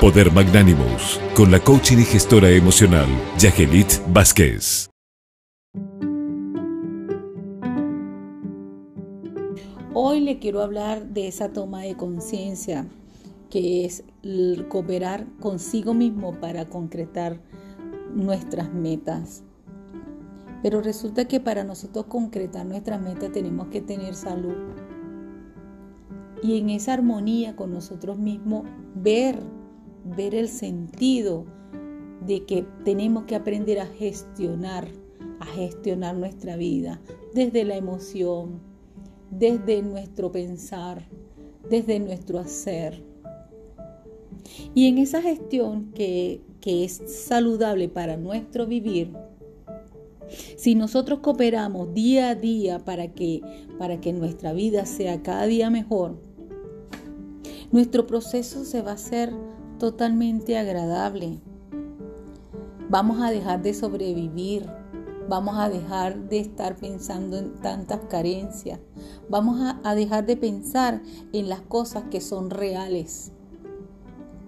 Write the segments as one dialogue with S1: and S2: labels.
S1: Poder Magnánimos, con la coaching y gestora emocional, Yagelit Vázquez.
S2: Hoy le quiero hablar de esa toma de conciencia que es cooperar consigo mismo para concretar nuestras metas. Pero resulta que para nosotros concretar nuestras metas tenemos que tener salud. Y en esa armonía con nosotros mismos, ver ver el sentido de que tenemos que aprender a gestionar, a gestionar nuestra vida desde la emoción, desde nuestro pensar, desde nuestro hacer. Y en esa gestión que, que es saludable para nuestro vivir, si nosotros cooperamos día a día para que, para que nuestra vida sea cada día mejor, nuestro proceso se va a hacer totalmente agradable. Vamos a dejar de sobrevivir. Vamos a dejar de estar pensando en tantas carencias. Vamos a, dejar de pensar en las cosas que son reales.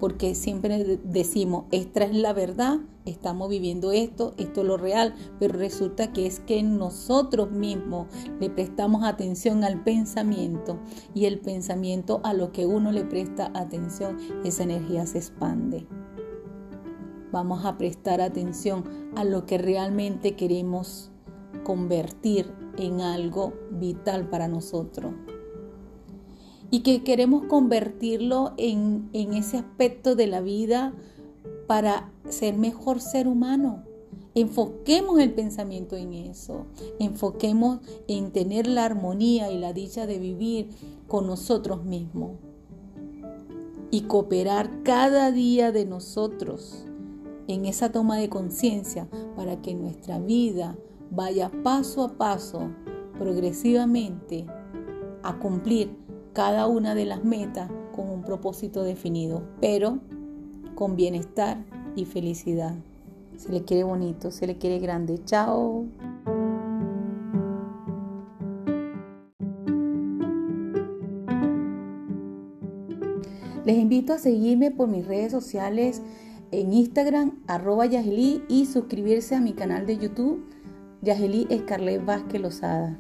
S2: Porque siempre decimos, esta es la verdad, estamos viviendo esto, esto es lo real, pero resulta que es que nosotros mismos le prestamos atención al pensamiento y el pensamiento a lo que uno le presta atención, esa energía se expande. Vamos a prestar atención a lo que realmente queremos convertir en algo vital para nosotros y que queremos convertirlo en, ese aspecto de la vida para ser mejor ser humano. Enfoquemos el pensamiento en eso, enfoquemos en tener la armonía y la dicha de vivir con nosotros mismos y cooperar cada día de nosotros en esa toma de conciencia para que nuestra vida vaya paso a paso, progresivamente, a cumplir cada una de las metas con un propósito definido, pero con bienestar y felicidad. Se le quiere bonito, se le quiere grande. Chao. Les invito a seguirme por mis redes sociales en Instagram, arroba Yageli, y suscribirse a mi canal de YouTube, Yageli Escarlet Vázquez Lozada.